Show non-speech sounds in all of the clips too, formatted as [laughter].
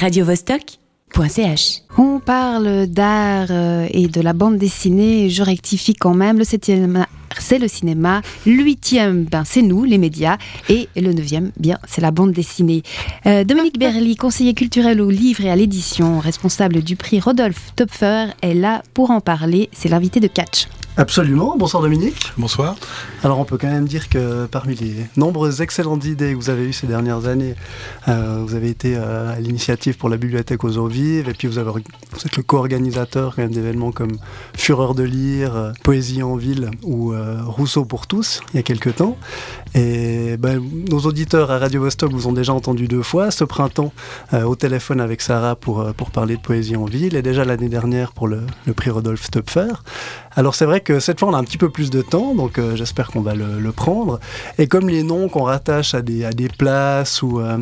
radiovostok.ch. On parle d'art euh, et de la bande dessinée, je rectifie quand même, le septième c'est le cinéma, l'huitième, ben, c'est nous, les médias, et le neuvième, bien, c'est la bande dessinée. Euh, Dominique [laughs] Berly, conseiller culturel au livre et à l'édition, responsable du prix Rodolphe Topfer, est là pour en parler, c'est l'invité de Catch. Absolument. Bonsoir Dominique. Bonsoir. Alors on peut quand même dire que parmi les nombreuses excellentes idées que vous avez eues ces dernières années, euh, vous avez été euh, à l'initiative pour la bibliothèque aux eaux vives et puis vous, avez, vous êtes le co-organisateur quand même d'événements comme Fureur de lire, euh, Poésie en ville ou Rousseau pour tous il y a quelques temps. Et ben, nos auditeurs à Radio Vostok vous ont déjà entendu deux fois ce printemps au téléphone avec Sarah pour, pour parler de Poésie en ville et déjà l'année dernière pour le, le prix Rodolphe Töpfer. Alors c'est vrai que cette fois on a un petit peu plus de temps, donc euh, j'espère qu'on va le, prendre. Et comme les noms qu'on rattache à des, places ou, euh,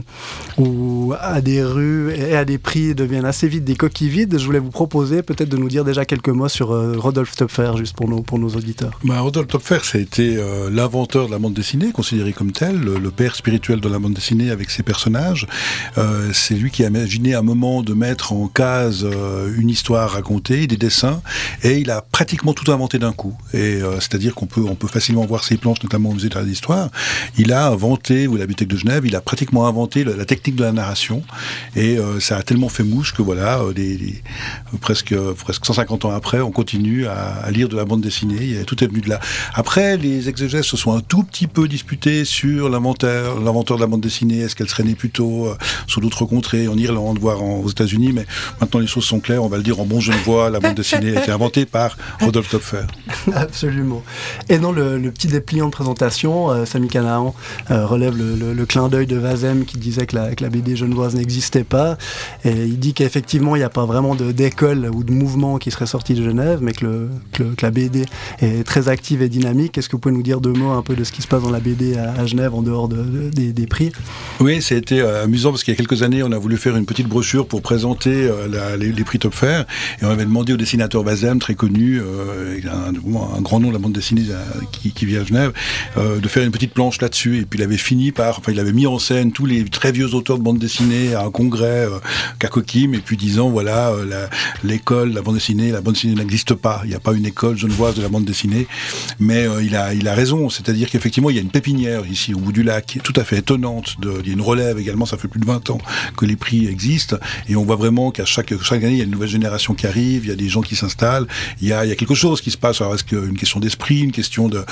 ou à des rues et à des prix deviennent assez vite des coquilles vides, je voulais vous proposer peut-être de nous dire déjà quelques mots sur euh, Rodolphe Topfer, juste pour nos, pour nos auditeurs. Bah, Rodolphe Topfer, ça a été l'inventeur de la bande dessinée, considéré comme tel, le, père spirituel de la bande dessinée avec ses personnages. c'est lui qui a imaginé un moment de mettre en case une histoire racontée, des dessins, et il a pratiquement tout inventé d'un coup. Et euh, c'est-à-dire qu'on peut, facilement voir ses planches, notamment au musée de l'histoire. Il a inventé, ou la bibliothèque de Genève, il a pratiquement inventé la, technique de la narration. Et euh, ça a tellement fait mouche que voilà, euh, presque, presque 150 ans après, on continue à, lire de la bande dessinée. tout est venu de là. Après, les exégèses se sont un tout petit peu disputés sur l'inventeur, l'inventeur de la bande dessinée. Est-ce qu'elle serait née plutôt sur d'autres contrées, en Irlande, voire aux États-Unis Mais maintenant, les choses sont claires. On va le dire en bon genevois. La bande dessinée a été inventée par Rodolphe Topfer. [laughs] Absolument. Et dans le, petit dépliant de présentation, euh, Samy Canaan euh, relève le, clin d'œil de Vazem qui disait que la, BD genevoise n'existait pas. Et il dit qu'effectivement, il n'y a pas vraiment d'école ou de mouvement qui serait sorti de Genève, mais que, la BD est très active et dynamique. Est-ce que vous pouvez nous dire deux mots un peu de ce qui se passe dans la BD à, Genève en dehors de, des, prix? Oui, été euh, amusant parce qu'il y a quelques années, on a voulu faire une petite brochure pour présenter les, prix Top et on avait demandé au dessinateur Vazem, très connu, un, un, grand nom de la bande dessinée euh, qui, qui vit à Genève, euh, de faire une petite planche là-dessus. Et puis il avait fini par, enfin il avait mis en scène tous les très vieux auteurs de bande dessinée à un congrès euh, Kakokim, et puis disant voilà l'école, la, bande dessinée, la bande dessinée n'existe pas. Il n'y a pas une école genevoise de la bande dessinée, mais il a il a raison. C'est-à-dire qu'effectivement il y a une pépinière ici au bout du lac, tout à fait étonnante. Il y a une relève également. Ça fait plus de 20 ans que les prix existent, et on voit vraiment qu'à chaque chaque année il y a une nouvelle génération qui arrive, il y a des gens qui s'installent, il il y a quelque chose qui se passe. Alors est-ce qu'une question d'esprit, une question de,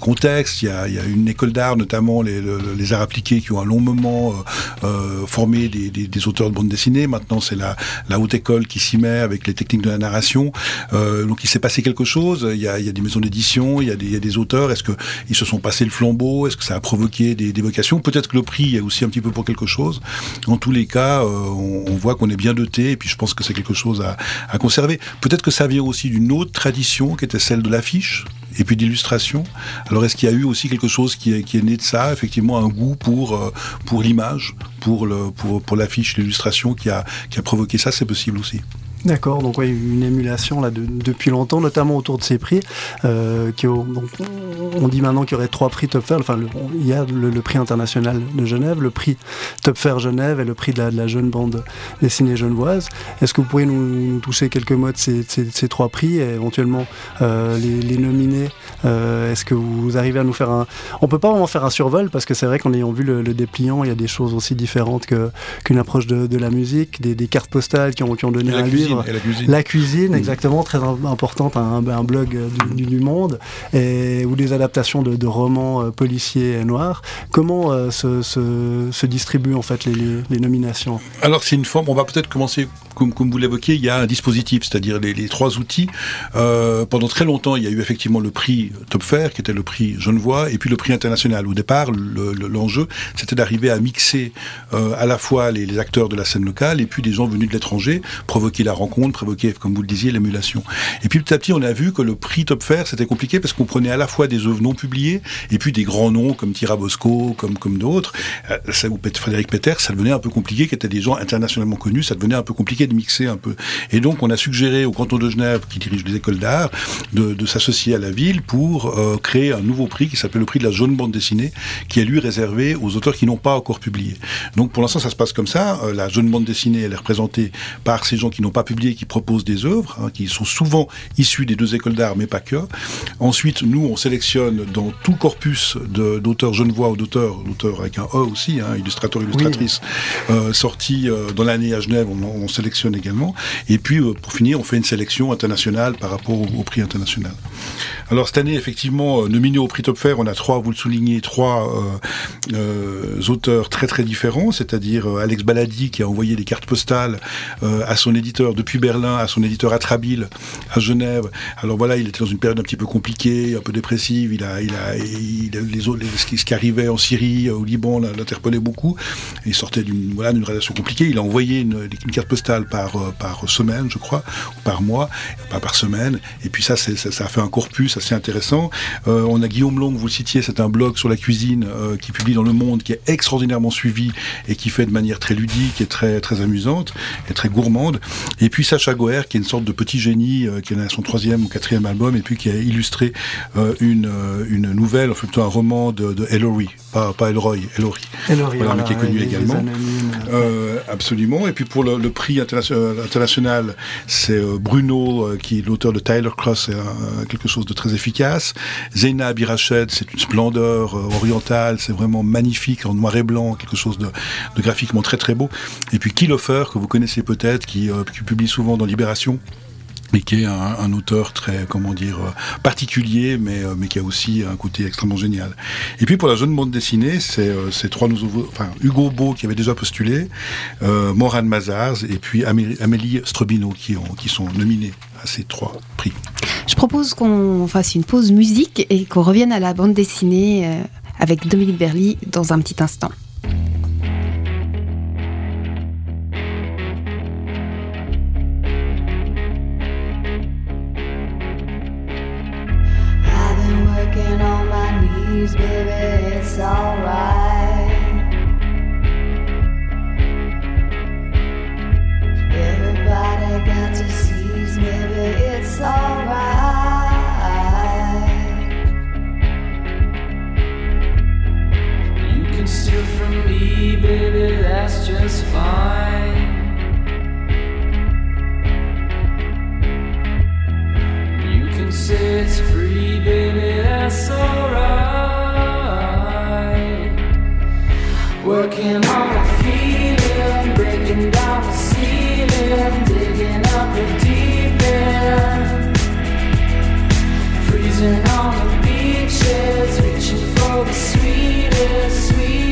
contexte? Il y, a, une école d'art, notamment les, arts appliqués, qui ont un long moment euh, euh, formé des, auteurs de bande dessinée. Maintenant, c'est la, haute école qui s'y met avec les techniques de la narration. Euh, donc, il s'est passé quelque chose. Il y a, des maisons d'édition, il, y a des, auteurs. Est-ce qu'ils se sont passés le flambeau? Est-ce que ça a provoqué des, des vocations? Peut-être que le prix est aussi un petit peu pour quelque chose. En tous les cas, on, voit qu'on est bien doté, et puis je pense que c'est quelque chose à conserver. Peut-être que ça vient aussi d'une autre tradition qui était celle de l'affiche et puis d'illustration. Alors est-ce qu'il y a eu aussi quelque chose qui est, né de ça, effectivement un goût pour, euh, pour l'image, pour, le, pour, pour l'affiche, l'illustration qui a, qui a provoqué ça, c'est possible aussi. D'accord, donc oui, une émulation là depuis longtemps, notamment autour de ces prix. Euh, qui, on dit maintenant qu'il y aurait trois prix Top Fair. Enfin, il y a le, prix international de Genève, le prix Top Fair Genève et le prix de la, jeune bande dessinée genevoise. Est-ce que vous pourriez nous, toucher quelques mots de ces, trois prix et éventuellement euh, les, nominer euh, Est-ce que vous arrivez à nous faire un... On peut pas vraiment faire un survol parce que c'est vrai qu'en ayant vu le, dépliant, il y a des choses aussi différentes qu'une approche de, la musique, des, cartes postales qui ont, qui ont donné un livre la cuisine. Mm. exactement, très importante, un, un blog euh, du, Monde, et, ou des adaptations de, romans euh, policiers noirs. Comment euh, se, se, distribuent en fait les, nominations? Alors c'est une forme, on va peut-être commencer, comme, vous l'évoquiez, il y a un dispositif, c'est-à-dire les, trois outils. pendant très longtemps, il y a eu effectivement le prix Top Fair, qui était le prix Genevois, et puis le prix international. Au départ, l'enjeu, c'était d'arriver à mixer à la fois les, acteurs de la scène locale et puis des gens venus de l'étranger, provoquer la rencontre, provoquer, comme vous le disiez, l'émulation. Et puis petit à petit, on a vu que le prix Top Fair, c'était compliqué parce qu'on prenait à la fois des œuvres non publiées et puis des grands noms comme Tirabosco, comme, comme d'autres, euh, Frédéric Peter, ça devenait un peu compliqué, qui étaient des gens internationalement connus, ça devenait un peu compliqué. De mixer un peu. Et donc, on a suggéré au canton de Genève, qui dirige les écoles d'art, de, de s'associer à la ville pour créer un nouveau prix qui s'appelle le prix de la jaune bande dessinée, qui est lui réservé aux auteurs qui n'ont pas encore publié. Donc, pour l'instant, ça se passe comme ça. la jaune bande dessinée, elle est représentée par ces gens qui n'ont pas publié, qui proposent des œuvres, hein, qui sont souvent issus des deux écoles d'art, mais pas que. Ensuite, nous, on sélectionne dans tout corpus d'auteurs genevois ou d'auteurs, d'auteurs avec un E aussi, hein, illustrateur, illustratrice, euh, sortis euh, dans l'année à Genève, on, sélectionne également. Et puis, euh, pour finir, on fait une sélection internationale par rapport au, prix international. Alors, cette année, effectivement, nominé au prix Top on a trois, vous le soulignez, trois auteurs très très différents, c'est-à-dire Alex Baladi qui a envoyé des cartes postales à son éditeur depuis Berlin, à son éditeur Atrabile à Genève. Alors voilà, il était dans une période un petit peu compliquée, un peu dépressive. Il a, il a, les autres, ce qui arrivait en Syrie, au Liban, l'interpellait beaucoup. Il sortait d'une voilà, relation compliquée. Il a envoyé une, carte postale par euh, par semaine, je crois, ou par mois, pas par semaine. Et puis ça, ça, ça, a fait un corpus assez intéressant. Euh, on a Guillaume Long, vous le citiez, c'est un blog sur la cuisine euh, qui publie dans Le Monde, qui est extraordinairement suivi et qui fait de manière très ludique et très très amusante et très gourmande. Et puis Sacha Goer, qui est une sorte de petit génie, qui à son troisième ou quatrième album, et puis qui a illustré une une nouvelle, enfin plutôt un roman de, de pas, pas Elroy, Ellory, voilà, mais qui est connu également. Absolument. Et puis pour le, le prix international, c'est euh, Bruno, euh, qui est l'auteur de Tyler Cross, c'est euh, quelque chose de très efficace. Zeina Abirached, c'est une splendeur orientale, c'est vraiment magnifique, en noir et blanc, quelque chose de, graphiquement très très beau. Et puis Kilofer, que vous connaissez peut-être, qui publie souvent dans Libération mais qui est un, auteur très, comment dire, euh, particulier, mais, euh, mais qui a aussi un côté extrêmement génial. Et puis pour la jeune bande dessinée, c'est euh, trois nouveaux, enfin Hugo Beau qui avait déjà postulé, euh, Moran Mazars et puis Amélie Strobino qui, ont, qui sont nominés à ces trois prix. Je propose qu'on fasse une pause musique et qu'on revienne à la bande dessinée avec Dominique Berly dans un petit instant. Alright. On the beaches, reaching for the sweetest, sweetest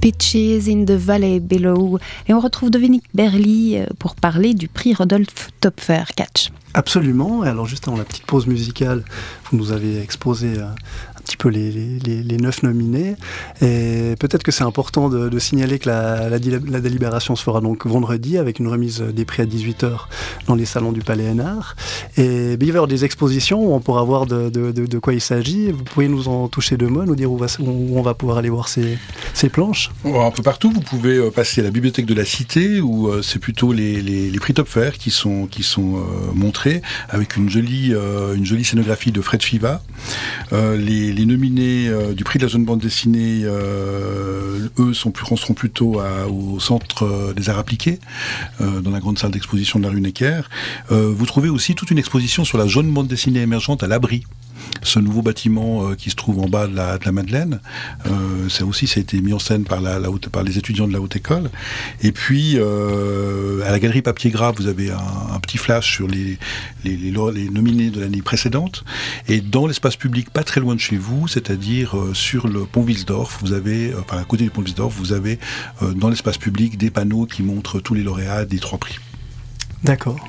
Pitches in the Valley Below. Et on retrouve Dominique Berly euh, pour parler du prix Rodolphe Topfer Catch. Absolument. Et alors, juste avant la petite pause musicale, vous nous avez exposé euh, petit peu les, neuf nominés. Et peut-être que c'est important de, signaler que la, délibération se fera donc vendredi avec une remise des prix à 18h dans les salons du Palais Hénard. Et il va y avoir des expositions où on pourra voir de, quoi il s'agit. Vous pouvez nous en toucher deux mots, nous dire où, on va pouvoir aller voir ces, planches Un peu partout. Vous pouvez euh, passer à la bibliothèque de la Cité où euh, c'est plutôt les, prix Topfer qui sont, qui sont euh, montrés avec une jolie, une jolie scénographie de Fred Fiva. Les, les nominés euh, du prix de la jeune bande dessinée, euh, eux, sont plus, seront plutôt au centre euh, des arts appliqués, dans la grande salle d'exposition de la rue Necker. vous trouvez aussi toute une exposition sur la jeune bande dessinée émergente à l'abri ce nouveau bâtiment qui se trouve en bas de la, de la Madeleine. Euh, ça aussi, ça a été mis en scène par, la, haute, par les étudiants de la haute école. Et puis, à la galerie Papier Gras, vous avez un petit flash sur les, les, nominés de l'année précédente. Et dans l'espace public, pas très loin de chez vous, c'est-à-dire euh, sur le pont Wilsdorf, vous avez, euh, enfin à côté du pont Wilsdorf, vous avez euh, dans l'espace public des panneaux qui montrent tous les lauréats des trois prix. D'accord.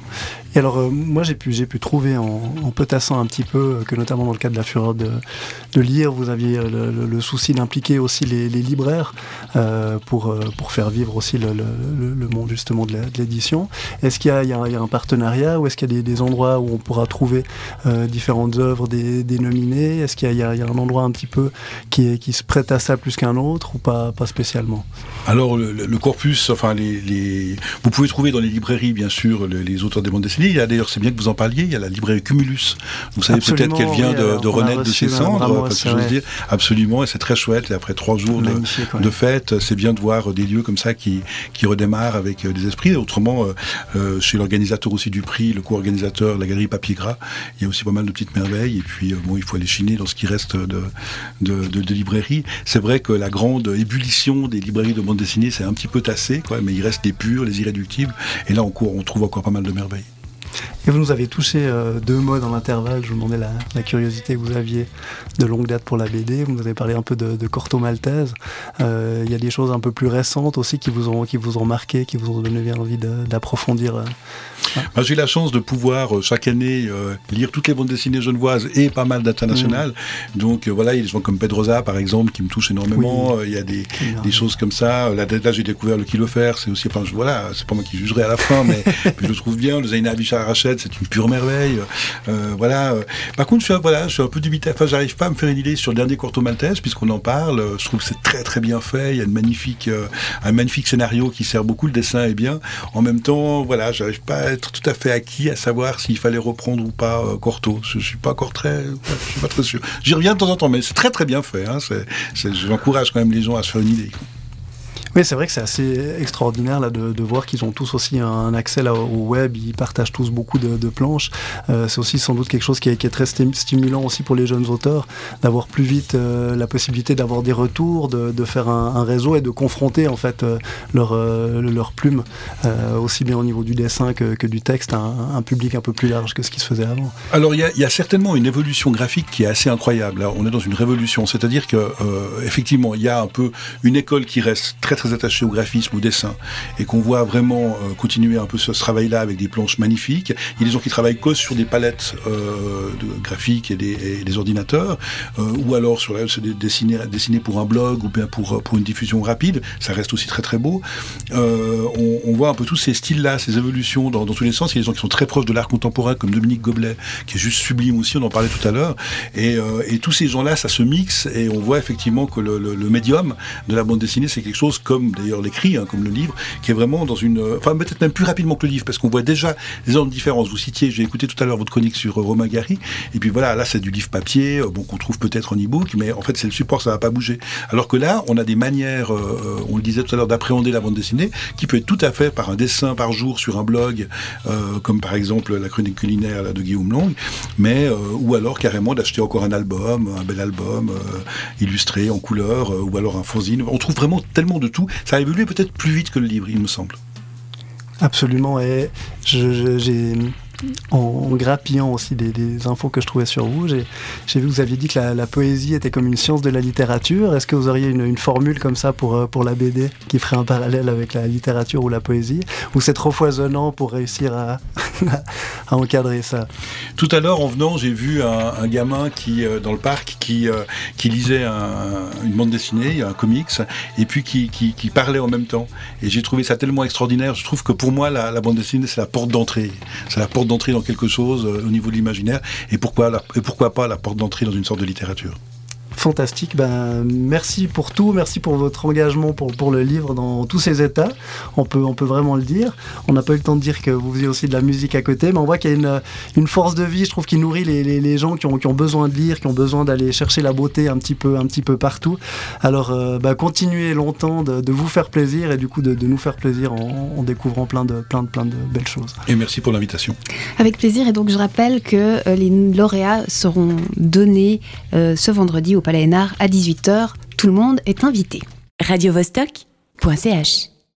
Et alors, moi, j'ai pu, j'ai pu trouver en, en potassant un petit peu que, notamment dans le cadre de la fureur de, lire, vous aviez le, souci d'impliquer aussi les libraires euh, pour, pour faire vivre aussi le, le monde justement de l'édition. Est-ce qu'il y, y, y, a un partenariat ou est-ce qu'il y a des, des, endroits où on pourra trouver euh, différentes œuvres des, des nominés? Est-ce qu'il y, y, a un endroit un petit peu qui, est, qui se prête à ça plus qu'un autre ou pas, pas spécialement? Alors, le, corpus, enfin, les, les, vous pouvez trouver dans les librairies, bien sûr, les auteurs des bandes dessinées il y a d'ailleurs, c'est bien que vous en parliez, il y a la librairie Cumulus. Vous savez peut-être qu'elle vient de, de renaître de ses cendres, je dire. Absolument, et c'est très chouette. Et après trois jours de, de fête, c'est bien de voir des lieux comme ça qui, redémarrent avec euh, des esprits. Autrement, euh, euh, chez l'organisateur aussi du prix, le co-organisateur, la galerie Papier Gras, il y a aussi pas mal de petites merveilles. Et puis, euh, bon, il faut aller chiner dans ce qui reste de, librairies. C'est vrai que la grande ébullition des librairies de bande dessinée, c'est un petit peu tassé, mais il reste les purs, les irréductibles. Et là, on trouve encore pas mal de merveilles. Et vous nous avez touché euh, deux mots dans l'intervalle. Je vous demandais la, la, curiosité que vous aviez de longue date pour la BD. Vous nous avez parlé un peu de, de Corto Maltese. Euh, il y a des choses un peu plus récentes aussi qui vous ont, qui vous ont marqué, qui vous ont donné envie d'approfondir. Euh, ouais. J'ai la chance de pouvoir euh, chaque année lire toutes les bandes dessinées genevoises et pas mal d'internationales. Mmh. Donc voilà, il y a des gens comme Pedrosa par exemple qui me touchent énormément. Oui. Il y a des, des choses comme ça. Là, là j'ai découvert le Kilofer. C'est aussi, enfin, je, voilà, c'est pas moi qui jugerai à la fin, mais [laughs] je le trouve bien. Le Zaina Abichar C'est une pure merveille. Euh, voilà. Par contre, je suis, voilà, je suis un peu dubitatif. Enfin, j'arrive pas à me faire une idée sur le dernier Corto Maltese, puisqu'on en parle. Je trouve que c'est très très bien fait. Il y a une magnifique, euh, un magnifique scénario qui sert beaucoup. Le dessin est bien. En même temps, voilà, j'arrive pas à être tout à fait acquis à savoir s'il fallait reprendre ou pas euh, Corto. Je, je suis pas encore très, je suis pas très sûr. J'y reviens de temps en temps, mais c'est très très bien fait. Hein. J'encourage quand même les gens à se faire une idée. Oui, c'est vrai que c'est assez extraordinaire là, de, voir qu'ils ont tous aussi un accès au web, ils partagent tous beaucoup de, planches. Euh, c'est aussi sans doute quelque chose qui est, très stimulant aussi pour les jeunes auteurs, d'avoir plus vite euh, la possibilité d'avoir des retours, de, faire un, réseau et de confronter en fait euh, leur, leur plume, aussi bien au niveau du dessin que, du texte, à un, public un peu plus large que ce qui se faisait avant. Alors il y, y, a certainement une évolution graphique qui est assez incroyable. Là, on est dans une révolution, c'est-à-dire que effectivement il y a un peu une école qui reste très très attaché au graphisme, au dessin, et qu'on voit vraiment euh, continuer un peu ce, travail-là avec des planches magnifiques. Il y a des gens qui travaillent que sur des palettes euh, graphiques et des, ordinateurs, euh, ou alors sur dessiner, dessiner pour un blog ou bien pour, pour une diffusion rapide. Ça reste aussi très très beau. On, voit un peu tous ces styles-là, ces évolutions dans, tous les sens. Il y a des gens qui sont très proches de l'art contemporain, comme Dominique Goblet, qui est juste sublime aussi, on en parlait tout à l'heure. Et, tous ces gens-là, ça se mixe, et on voit effectivement que le, le médium de la bande dessinée, c'est quelque chose comme d'ailleurs l'écrit, hein, comme le livre, qui est vraiment dans une. Enfin, peut-être même plus rapidement que le livre, parce qu'on voit déjà des ordres de différence. Vous citiez, j'ai écouté tout à l'heure votre chronique sur euh, Romain Gary, et puis voilà, là c'est du livre papier, euh, bon, qu'on trouve peut-être en e-book, mais en fait c'est le support, ça va pas bouger. Alors que là, on a des manières, euh, on le disait tout à l'heure, d'appréhender la bande dessinée, qui peut être tout à fait par un dessin par jour sur un blog, euh, comme par exemple la chronique culinaire de Guillaume Long, mais ou alors carrément d'acheter encore un album, un bel album illustré en couleur, ou alors un fanzine. On trouve vraiment tellement de Ça a évolué peut-être plus vite que le livre, il me semble. Absolument. Et j'ai en grappillant aussi des, infos que je trouvais sur vous, j'ai vu que vous aviez dit que la, poésie était comme une science de la littérature. Est-ce que vous auriez une, formule comme ça pour, euh, la BD qui ferait un parallèle avec la littérature ou la poésie? Ou c'est trop foisonnant pour réussir à, [laughs] encadrer ça? Tout à l'heure, en venant, j'ai vu un, gamin qui, euh, dans le parc qui, euh, lisait une bande dessinée, un comics, et puis qui, qui, parlait en même temps. Et j'ai trouvé ça tellement extraordinaire. Je trouve que pour moi, la, la bande dessinée, c'est la porte d'entrée. C'est la porte d'entrée dans quelque chose euh, au niveau de l'imaginaire, et pourquoi, et pourquoi pas la porte d'entrée dans une sorte de littérature fantastique. Ben, merci pour tout, merci pour votre engagement pour, pour le livre dans tous ses états. On peut, on peut vraiment le dire. On n'a pas eu le temps de dire que vous faisiez aussi de la musique à côté, mais on voit qu'il y a une, une, force de vie, je trouve, qui nourrit les, les, gens qui ont, qui ont, besoin de lire, qui ont besoin d'aller chercher la beauté un petit peu, un petit peu partout. Alors, euh, ben, continuez longtemps de, de, vous faire plaisir et du coup de, de nous faire plaisir en, en, découvrant plein de, plein, de, plein de belles choses. Et merci pour l'invitation. Avec plaisir. Et donc, je rappelle que euh, les lauréats seront donnés euh, ce vendredi au Palais Hénard à 18h. Tout le monde est invité. Radio -Vostok